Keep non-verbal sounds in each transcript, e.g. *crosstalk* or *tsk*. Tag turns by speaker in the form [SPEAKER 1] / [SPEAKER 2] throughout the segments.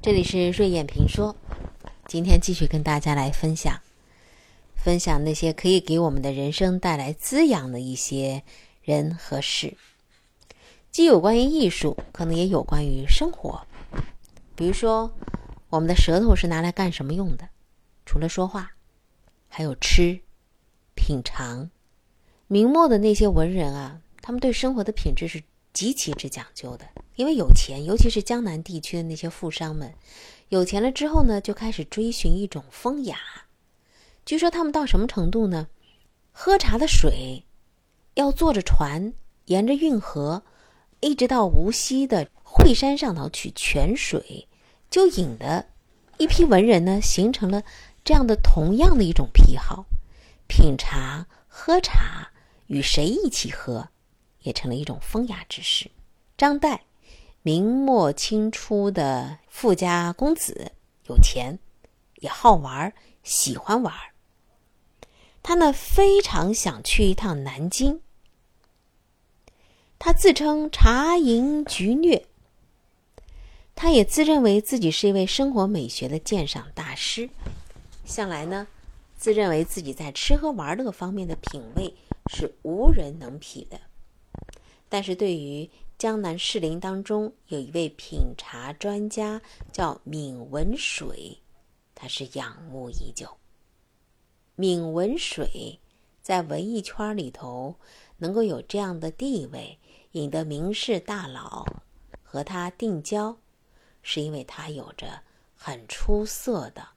[SPEAKER 1] 这里是瑞眼评说，今天继续跟大家来分享，分享那些可以给我们的人生带来滋养的一些人和事，既有关于艺术，可能也有关于生活。比如说，我们的舌头是拿来干什么用的？除了说话，还有吃、品尝。明末的那些文人啊，他们对生活的品质是极其之讲究的。因为有钱，尤其是江南地区的那些富商们，有钱了之后呢，就开始追寻一种风雅。据说他们到什么程度呢？喝茶的水要坐着船，沿着运河，一直到无锡的惠山上头取泉水，就引得一批文人呢，形成了这样的同样的一种癖好。品茶、喝茶，与谁一起喝，也成了一种风雅之事。张岱。明末清初的富家公子，有钱，也好玩，喜欢玩。他呢非常想去一趟南京。他自称茶淫菊虐，他也自认为自己是一位生活美学的鉴赏大师，向来呢自认为自己在吃喝玩乐方面的品味是无人能匹的。但是对于江南士林当中有一位品茶专家，叫闵文水，他是仰慕已久。闵文水在文艺圈里头能够有这样的地位，引得名士大佬和他定交，是因为他有着很出色的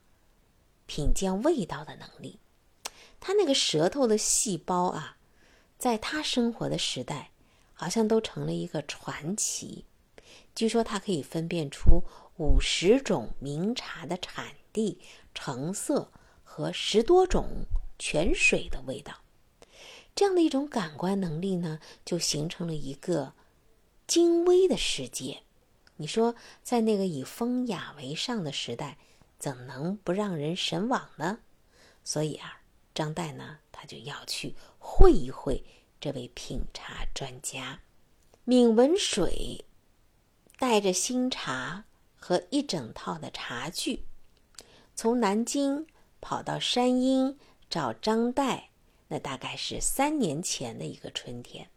[SPEAKER 1] 品鉴味道的能力。他那个舌头的细胞啊，在他生活的时代。好像都成了一个传奇。据说他可以分辨出五十种名茶的产地、成色和十多种泉水的味道。这样的一种感官能力呢，就形成了一个精微的世界。你说，在那个以风雅为上的时代，怎能不让人神往呢？所以啊，张岱呢，他就要去会一会。这位品茶专家闵文水带着新茶和一整套的茶具，从南京跑到山阴找张岱。那大概是三年前的一个春天。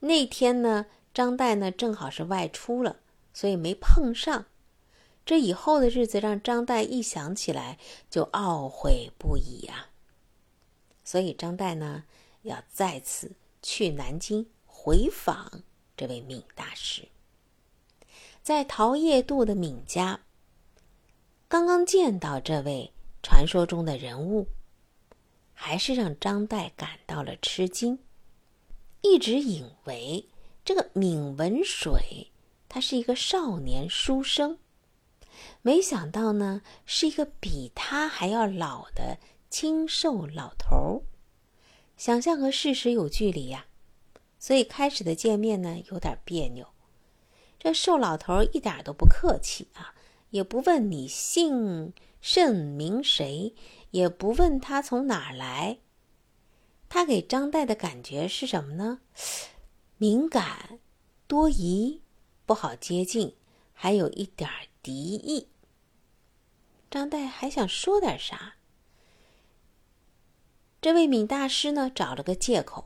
[SPEAKER 1] 那天呢，张岱呢正好是外出了，所以没碰上。这以后的日子让张岱一想起来就懊悔不已啊。所以张岱呢。要再次去南京回访这位闵大师，在陶业渡的闵家，刚刚见到这位传说中的人物，还是让张岱感到了吃惊。一直以为这个闵文水他是一个少年书生，没想到呢是一个比他还要老的清瘦老头儿。想象和事实有距离呀，所以开始的见面呢有点别扭。这瘦老头一点都不客气啊，也不问你姓甚名谁，也不问他从哪儿来。他给张岱的感觉是什么呢？敏感、多疑、不好接近，还有一点敌意。张岱还想说点啥？这位闵大师呢，找了个借口，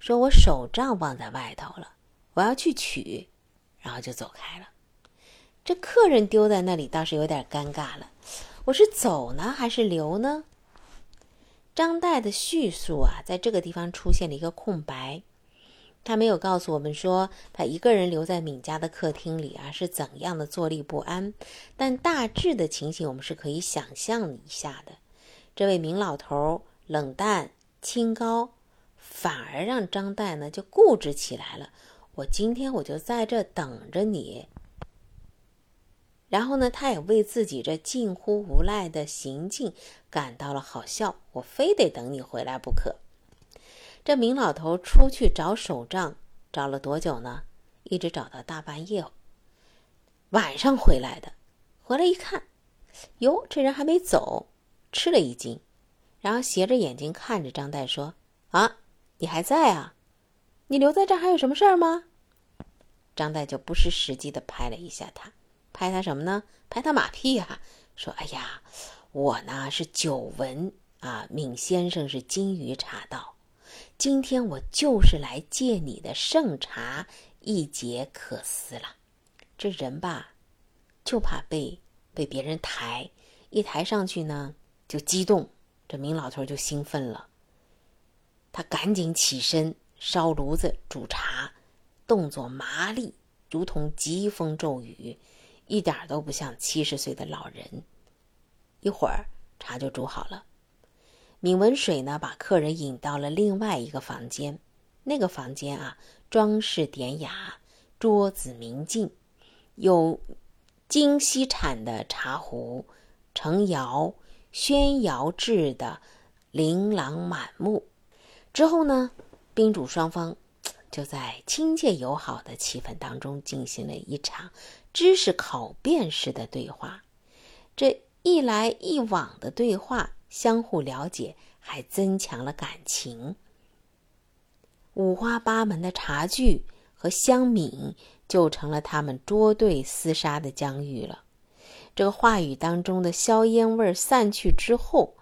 [SPEAKER 1] 说我手杖忘在外头了，我要去取，然后就走开了。这客人丢在那里，倒是有点尴尬了。我是走呢，还是留呢？张岱的叙述啊，在这个地方出现了一个空白，他没有告诉我们说他一个人留在闵家的客厅里啊是怎样的坐立不安，但大致的情形我们是可以想象一下的。这位闵老头儿。冷淡清高，反而让张岱呢就固执起来了。我今天我就在这等着你。然后呢，他也为自己这近乎无赖的行径感到了好笑。我非得等你回来不可。这明老头出去找手杖，找了多久呢？一直找到大半夜，晚上回来的。回来一看，哟，这人还没走，吃了一惊。然后斜着眼睛看着张岱说：“啊，你还在啊？你留在这儿还有什么事儿吗？”张岱就不失时机的拍了一下他：“拍他什么呢？拍他马屁呀！说：“哎呀，我呢是久闻啊，闵先生是金鱼茶道，今天我就是来借你的圣茶一解可思了。这人吧，就怕被被别人抬，一抬上去呢就激动，这闵老头就兴奋了。他赶紧起身烧炉子煮茶，动作麻利，如同疾风骤雨。”一点都不像七十岁的老人。一会儿茶就煮好了，闵文水呢把客人引到了另外一个房间。那个房间啊，装饰典雅，桌子明净，有京西产的茶壶，成窑宣窑制的琳琅满目。之后呢，宾主双方 *tsk* 就在亲切友好的气氛当中进行了一场。知识考辨式的对话，这一来一往的对话，相互了解，还增强了感情。五花八门的茶具和香茗，就成了他们捉对厮杀的疆域了。这个话语当中的硝烟味散去之后，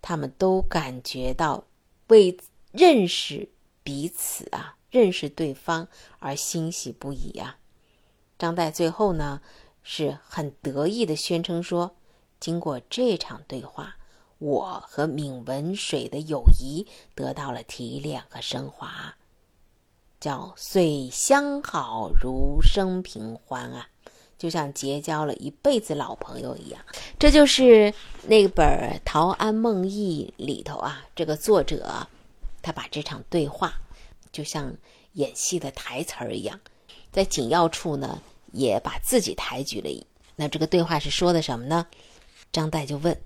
[SPEAKER 1] 他们都感觉到为认识彼此啊，认识对方而欣喜不已啊。张岱最后呢，是很得意的宣称说：“经过这场对话，我和闵文水的友谊得到了提炼和升华，叫岁相好如生平欢啊，就像结交了一辈子老朋友一样。”这就是那本《陶庵梦忆》里头啊，这个作者他把这场对话，就像演戏的台词儿一样。在紧要处呢，也把自己抬举了。那这个对话是说的什么呢？张岱就问：“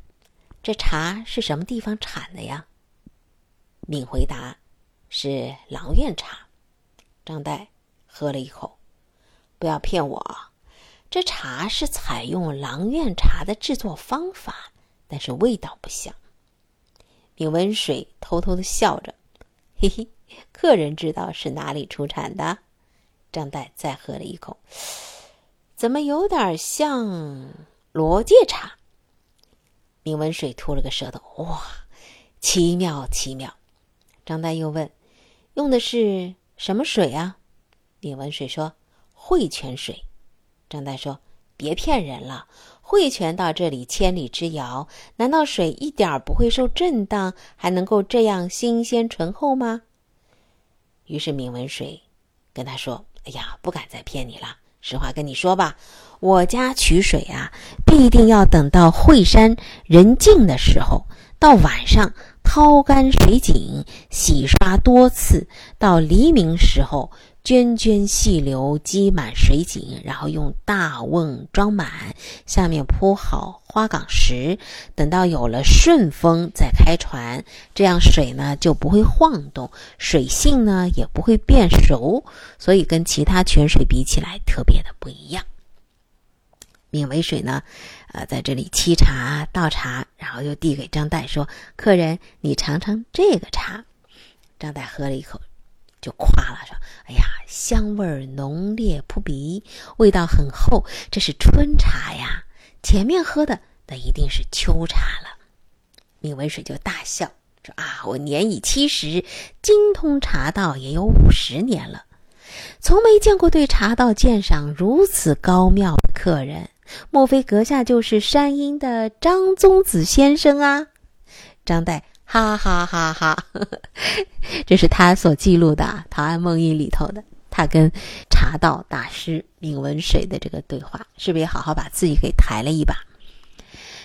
[SPEAKER 1] 这茶是什么地方产的呀？”敏回答：“是郎苑茶。”张岱喝了一口：“不要骗我，这茶是采用郎苑茶的制作方法，但是味道不像。”闵文水偷偷的笑着：“嘿嘿，客人知道是哪里出产的。”张岱再喝了一口，怎么有点像罗界茶？闵文水吐了个舌头，哇，奇妙奇妙！张岱又问：“用的是什么水啊？”闵文水说：“汇泉水。”张岱说：“别骗人了，汇泉到这里千里之遥，难道水一点不会受震荡，还能够这样新鲜醇厚吗？”于是闵文水跟他说。哎呀，不敢再骗你了。实话跟你说吧，我家取水啊，必定要等到惠山人静的时候，到晚上掏干水井，洗刷多次，到黎明时候。涓涓细流积满水井，然后用大瓮装满，下面铺好花岗石，等到有了顺风再开船，这样水呢就不会晃动，水性呢也不会变熟，所以跟其他泉水比起来特别的不一样。闵为水呢，呃，在这里沏茶倒茶，然后又递给张岱说：“客人，你尝尝这个茶。”张岱喝了一口。就夸了说：“哎呀，香味浓烈扑鼻，味道很厚，这是春茶呀。前面喝的那一定是秋茶了。”闵文水就大笑说：“啊，我年已七十，精通茶道也有五十年了，从没见过对茶道鉴赏如此高妙的客人。莫非阁下就是山阴的张宗子先生啊？”张岱。哈哈哈哈！*laughs* 这是他所记录的《陶庵梦忆》里头的他跟茶道大师闵文水的这个对话，是不是也好好把自己给抬了一把？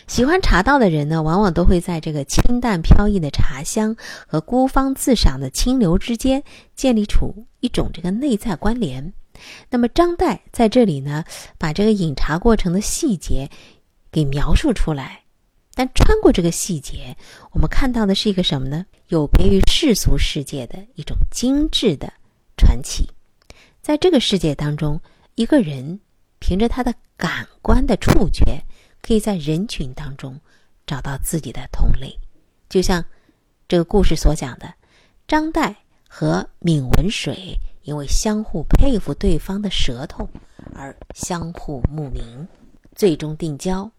[SPEAKER 1] 喜欢茶道的人呢，往往都会在这个清淡飘逸的茶香和孤芳自赏的清流之间建立出一种这个内在关联。那么张岱在这里呢，把这个饮茶过程的细节给描述出来。但穿过这个细节，我们看到的是一个什么呢？有别于世俗世界的一种精致的传奇。在这个世界当中，一个人凭着他的感官的触觉，可以在人群当中找到自己的同类。就像这个故事所讲的，张岱和闵文水因为相互佩服对方的舌头而相互慕名，最终定交。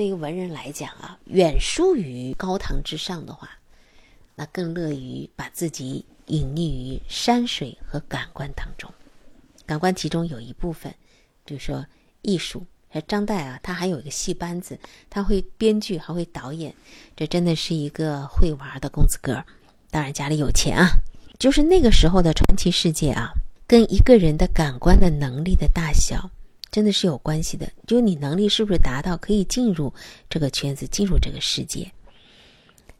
[SPEAKER 1] 对于文人来讲啊，远疏于高堂之上的话，那更乐于把自己隐匿于山水和感官当中。感官其中有一部分，比如说艺术。张岱啊，他还有一个戏班子，他会编剧，还会导演，这真的是一个会玩的公子哥。当然家里有钱啊。就是那个时候的传奇世界啊，跟一个人的感官的能力的大小。真的是有关系的，就你能力是不是达到可以进入这个圈子，进入这个世界。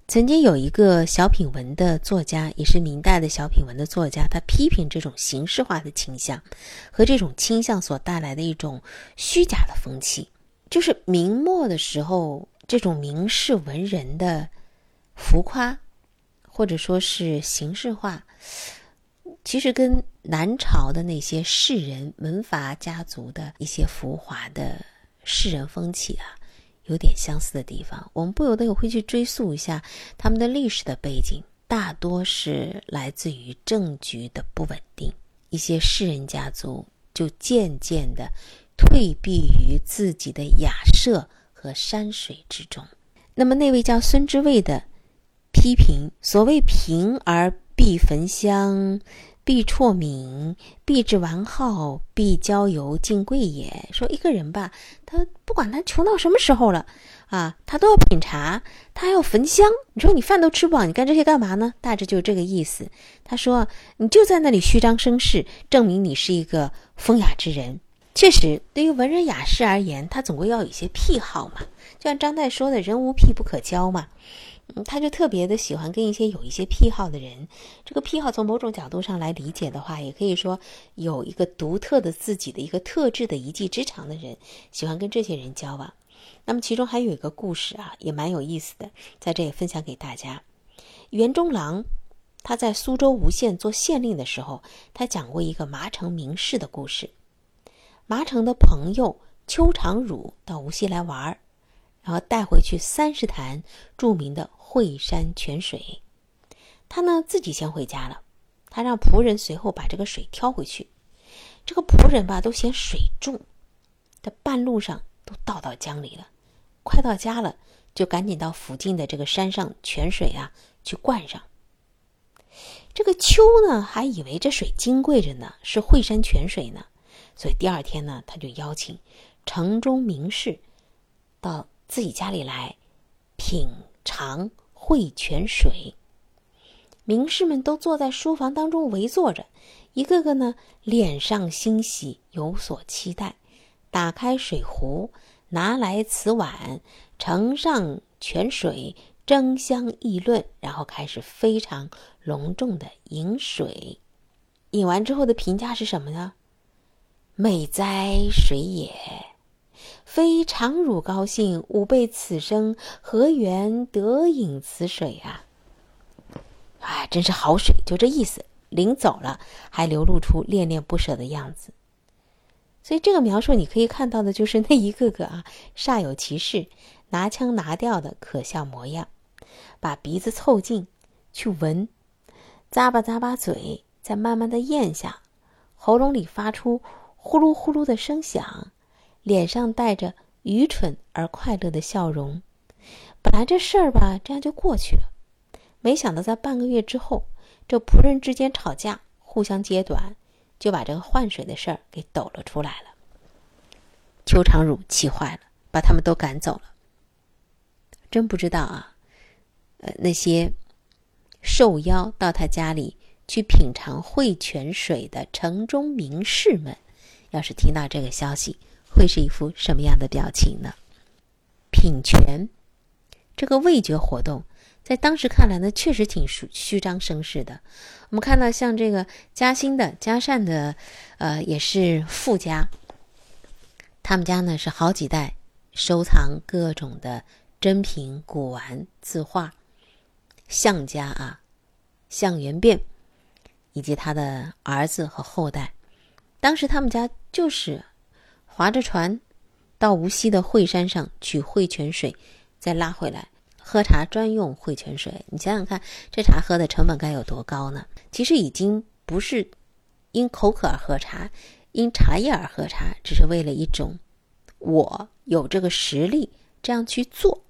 [SPEAKER 1] 曾经有一个小品文的作家，也是明代的小品文的作家，他批评这种形式化的倾向和这种倾向所带来的一种虚假的风气。就是明末的时候，这种名士文人的浮夸，或者说是形式化。其实跟南朝的那些士人、门阀家族的一些浮华的士人风气啊，有点相似的地方。我们不由得也会去追溯一下他们的历史的背景，大多是来自于政局的不稳定，一些士人家族就渐渐的退避于自己的雅舍和山水之中。那么那位叫孙之谓的批评，所谓贫而必焚香。必辍名，必至完好，必交游尽贵也。说一个人吧，他不管他穷到什么时候了啊，他都要品茶，他还要焚香。你说你饭都吃不饱，你干这些干嘛呢？大致就是这个意思。他说，你就在那里虚张声势，证明你是一个风雅之人。确实，对于文人雅士而言，他总归要有一些癖好嘛。就像张岱说的，“人无癖不可交”嘛。他就特别的喜欢跟一些有一些癖好的人，这个癖好从某种角度上来理解的话，也可以说有一个独特的自己的一个特质的一技之长的人，喜欢跟这些人交往。那么其中还有一个故事啊，也蛮有意思的，在这里分享给大家。袁中郎他在苏州吴县做县令的时候，他讲过一个麻城名士的故事。麻城的朋友邱长儒到无锡来玩儿。然后带回去三十坛著名的惠山泉水，他呢自己先回家了，他让仆人随后把这个水挑回去。这个仆人吧都嫌水重，在半路上都倒到江里了。快到家了，就赶紧到附近的这个山上泉水啊去灌上。这个秋呢还以为这水金贵着呢，是惠山泉水呢，所以第二天呢他就邀请城中名士到。自己家里来品尝汇泉水，名士们都坐在书房当中围坐着，一个个呢脸上欣喜，有所期待。打开水壶，拿来瓷碗，盛上泉水，争相议论，然后开始非常隆重的饮水。饮完之后的评价是什么呢？美哉水也！非常汝高兴，吾辈此生何缘得饮此水啊？哎，真是好水，就这意思。临走了，还流露出恋恋不舍的样子。所以这个描述，你可以看到的就是那一个个啊，煞有其事、拿腔拿调的可笑模样，把鼻子凑近去闻，咂吧咂吧嘴，再慢慢的咽下，喉咙里发出呼噜呼噜的声响。脸上带着愚蠢而快乐的笑容，本来这事儿吧，这样就过去了。没想到在半个月之后，这仆人之间吵架，互相揭短，就把这个换水的事儿给抖了出来了。邱长儒气坏了，把他们都赶走了。真不知道啊，呃，那些受邀到他家里去品尝汇泉水的城中名士们，要是听到这个消息，会是一副什么样的表情呢？品泉这个味觉活动，在当时看来呢，确实挺虚虚张声势的。我们看到像这个嘉兴的嘉善的，呃，也是富家，他们家呢是好几代收藏各种的珍品、古玩、字画。项家啊，项元变以及他的儿子和后代，当时他们家就是。划着船，到无锡的惠山上取惠泉水，再拉回来喝茶，专用惠泉水。你想想看，这茶喝的成本该有多高呢？其实已经不是因口渴而喝茶，因茶叶而喝茶，只是为了一种我有这个实力这样去做。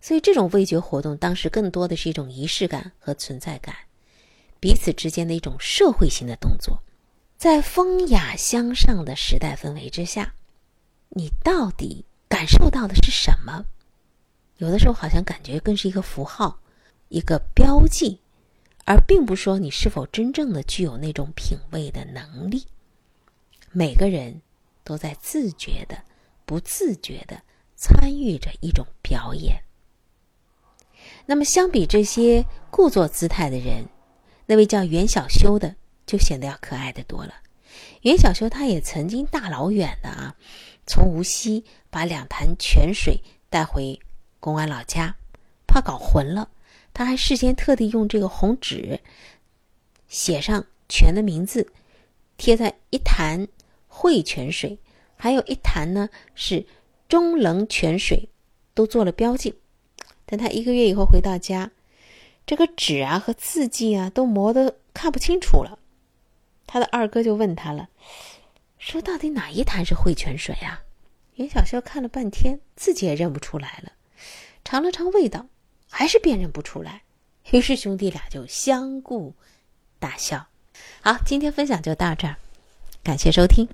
[SPEAKER 1] 所以，这种味觉活动当时更多的是一种仪式感和存在感，彼此之间的一种社会性的动作。在风雅香上的时代氛围之下，你到底感受到的是什么？有的时候好像感觉更是一个符号，一个标记，而并不说你是否真正的具有那种品味的能力。每个人都在自觉的、不自觉的参与着一种表演。那么，相比这些故作姿态的人，那位叫袁小修的就显得要可爱的多了。袁小修他也曾经大老远的啊，从无锡把两坛泉水带回公安老家，怕搞混了，他还事先特地用这个红纸写上泉的名字，贴在一坛汇泉水，还有一坛呢是中冷泉水，都做了标记。等他一个月以后回到家，这个纸啊和字迹啊都磨得看不清楚了。他的二哥就问他了，说：“到底哪一坛是汇泉水啊？”袁小修看了半天，自己也认不出来了，尝了尝味道，还是辨认不出来。于是兄弟俩就相顾大笑。好，今天分享就到这儿，感谢收听。